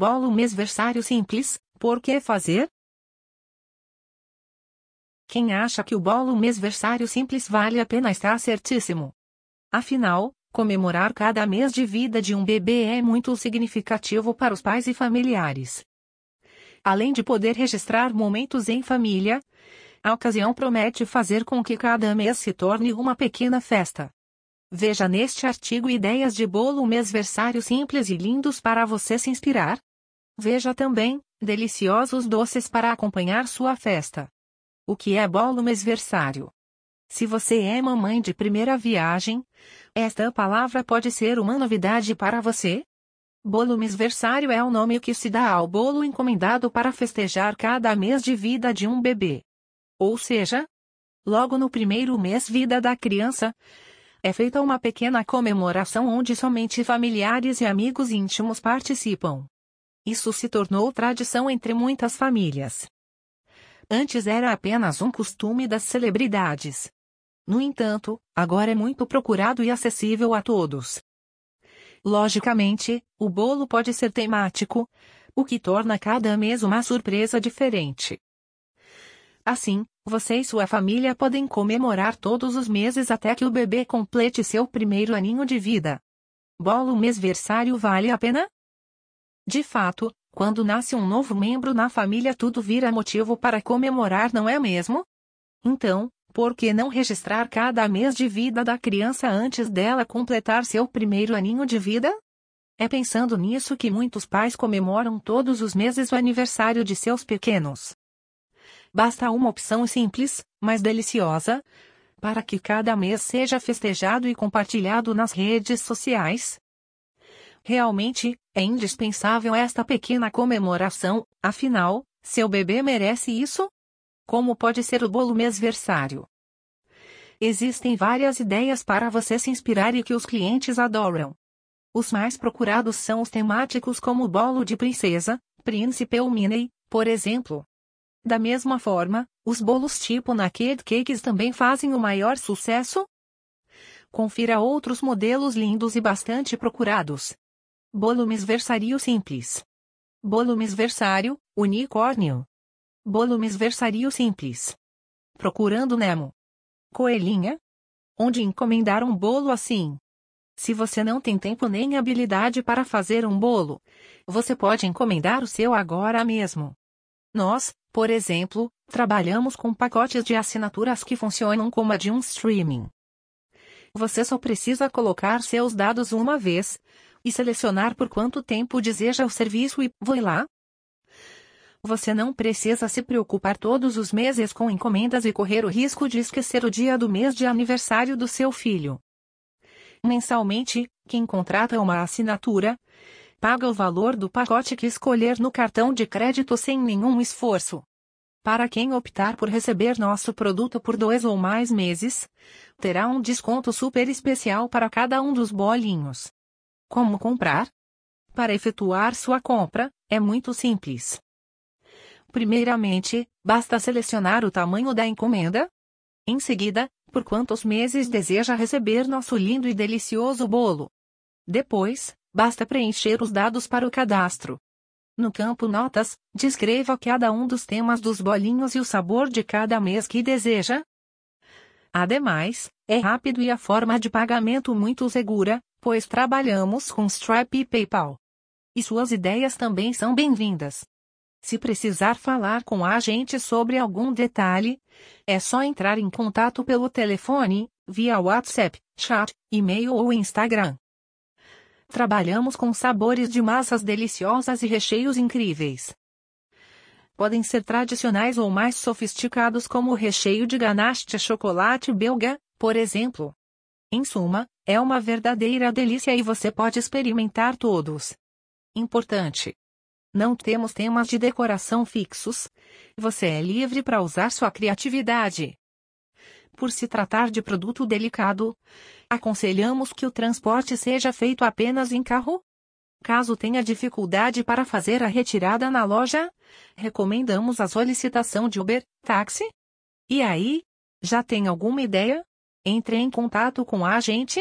Bolo mêsversário simples, por que fazer? Quem acha que o bolo mêsversário simples vale a pena está certíssimo. Afinal, comemorar cada mês de vida de um bebê é muito significativo para os pais e familiares. Além de poder registrar momentos em família, a ocasião promete fazer com que cada mês se torne uma pequena festa. Veja neste artigo ideias de bolo mêsversário simples e lindos para você se inspirar. Veja também, deliciosos doces para acompanhar sua festa. O que é bolo mêsversário? Se você é mamãe de primeira viagem, esta palavra pode ser uma novidade para você. Bolo mêsversário é o nome que se dá ao bolo encomendado para festejar cada mês de vida de um bebê. Ou seja, logo no primeiro mês vida da criança, é feita uma pequena comemoração onde somente familiares e amigos íntimos participam. Isso se tornou tradição entre muitas famílias. Antes era apenas um costume das celebridades. No entanto, agora é muito procurado e acessível a todos. Logicamente, o bolo pode ser temático, o que torna cada mês uma surpresa diferente. Assim, você e sua família podem comemorar todos os meses até que o bebê complete seu primeiro aninho de vida. Bolo mêsversário vale a pena? De fato, quando nasce um novo membro na família, tudo vira motivo para comemorar, não é mesmo? Então, por que não registrar cada mês de vida da criança antes dela completar seu primeiro aninho de vida? É pensando nisso que muitos pais comemoram todos os meses o aniversário de seus pequenos. Basta uma opção simples, mas deliciosa, para que cada mês seja festejado e compartilhado nas redes sociais, Realmente, é indispensável esta pequena comemoração, afinal, seu bebê merece isso? Como pode ser o bolo mêsversário? Existem várias ideias para você se inspirar e que os clientes adoram. Os mais procurados são os temáticos como o bolo de princesa, príncipe ou Minnie, por exemplo. Da mesma forma, os bolos tipo Naked Cakes também fazem o maior sucesso. Confira outros modelos lindos e bastante procurados. Bolo mêsversário simples. Bolo mêsversário, unicórnio. Bolo mêsversário simples. Procurando Nemo. Coelhinha? Onde encomendar um bolo assim? Se você não tem tempo nem habilidade para fazer um bolo, você pode encomendar o seu agora mesmo. Nós, por exemplo, trabalhamos com pacotes de assinaturas que funcionam como a de um streaming. Você só precisa colocar seus dados uma vez, e selecionar por quanto tempo deseja o serviço e vou lá. Você não precisa se preocupar todos os meses com encomendas e correr o risco de esquecer o dia do mês de aniversário do seu filho. Mensalmente, quem contrata uma assinatura, paga o valor do pacote que escolher no cartão de crédito sem nenhum esforço. Para quem optar por receber nosso produto por dois ou mais meses, terá um desconto super especial para cada um dos bolinhos. Como comprar? Para efetuar sua compra, é muito simples. Primeiramente, basta selecionar o tamanho da encomenda. Em seguida, por quantos meses deseja receber nosso lindo e delicioso bolo. Depois, basta preencher os dados para o cadastro. No campo Notas, descreva cada um dos temas dos bolinhos e o sabor de cada mês que deseja. Ademais, é rápido e a forma de pagamento muito segura, pois trabalhamos com Stripe e PayPal. E suas ideias também são bem-vindas. Se precisar falar com a gente sobre algum detalhe, é só entrar em contato pelo telefone, via WhatsApp, chat, e-mail ou Instagram. Trabalhamos com sabores de massas deliciosas e recheios incríveis. Podem ser tradicionais ou mais sofisticados como o recheio de ganache de chocolate belga, por exemplo. Em suma, é uma verdadeira delícia e você pode experimentar todos. Importante. Não temos temas de decoração fixos. Você é livre para usar sua criatividade. Por se tratar de produto delicado, aconselhamos que o transporte seja feito apenas em carro. Caso tenha dificuldade para fazer a retirada na loja, recomendamos a solicitação de Uber, táxi. E aí? Já tem alguma ideia? Entre em contato com a gente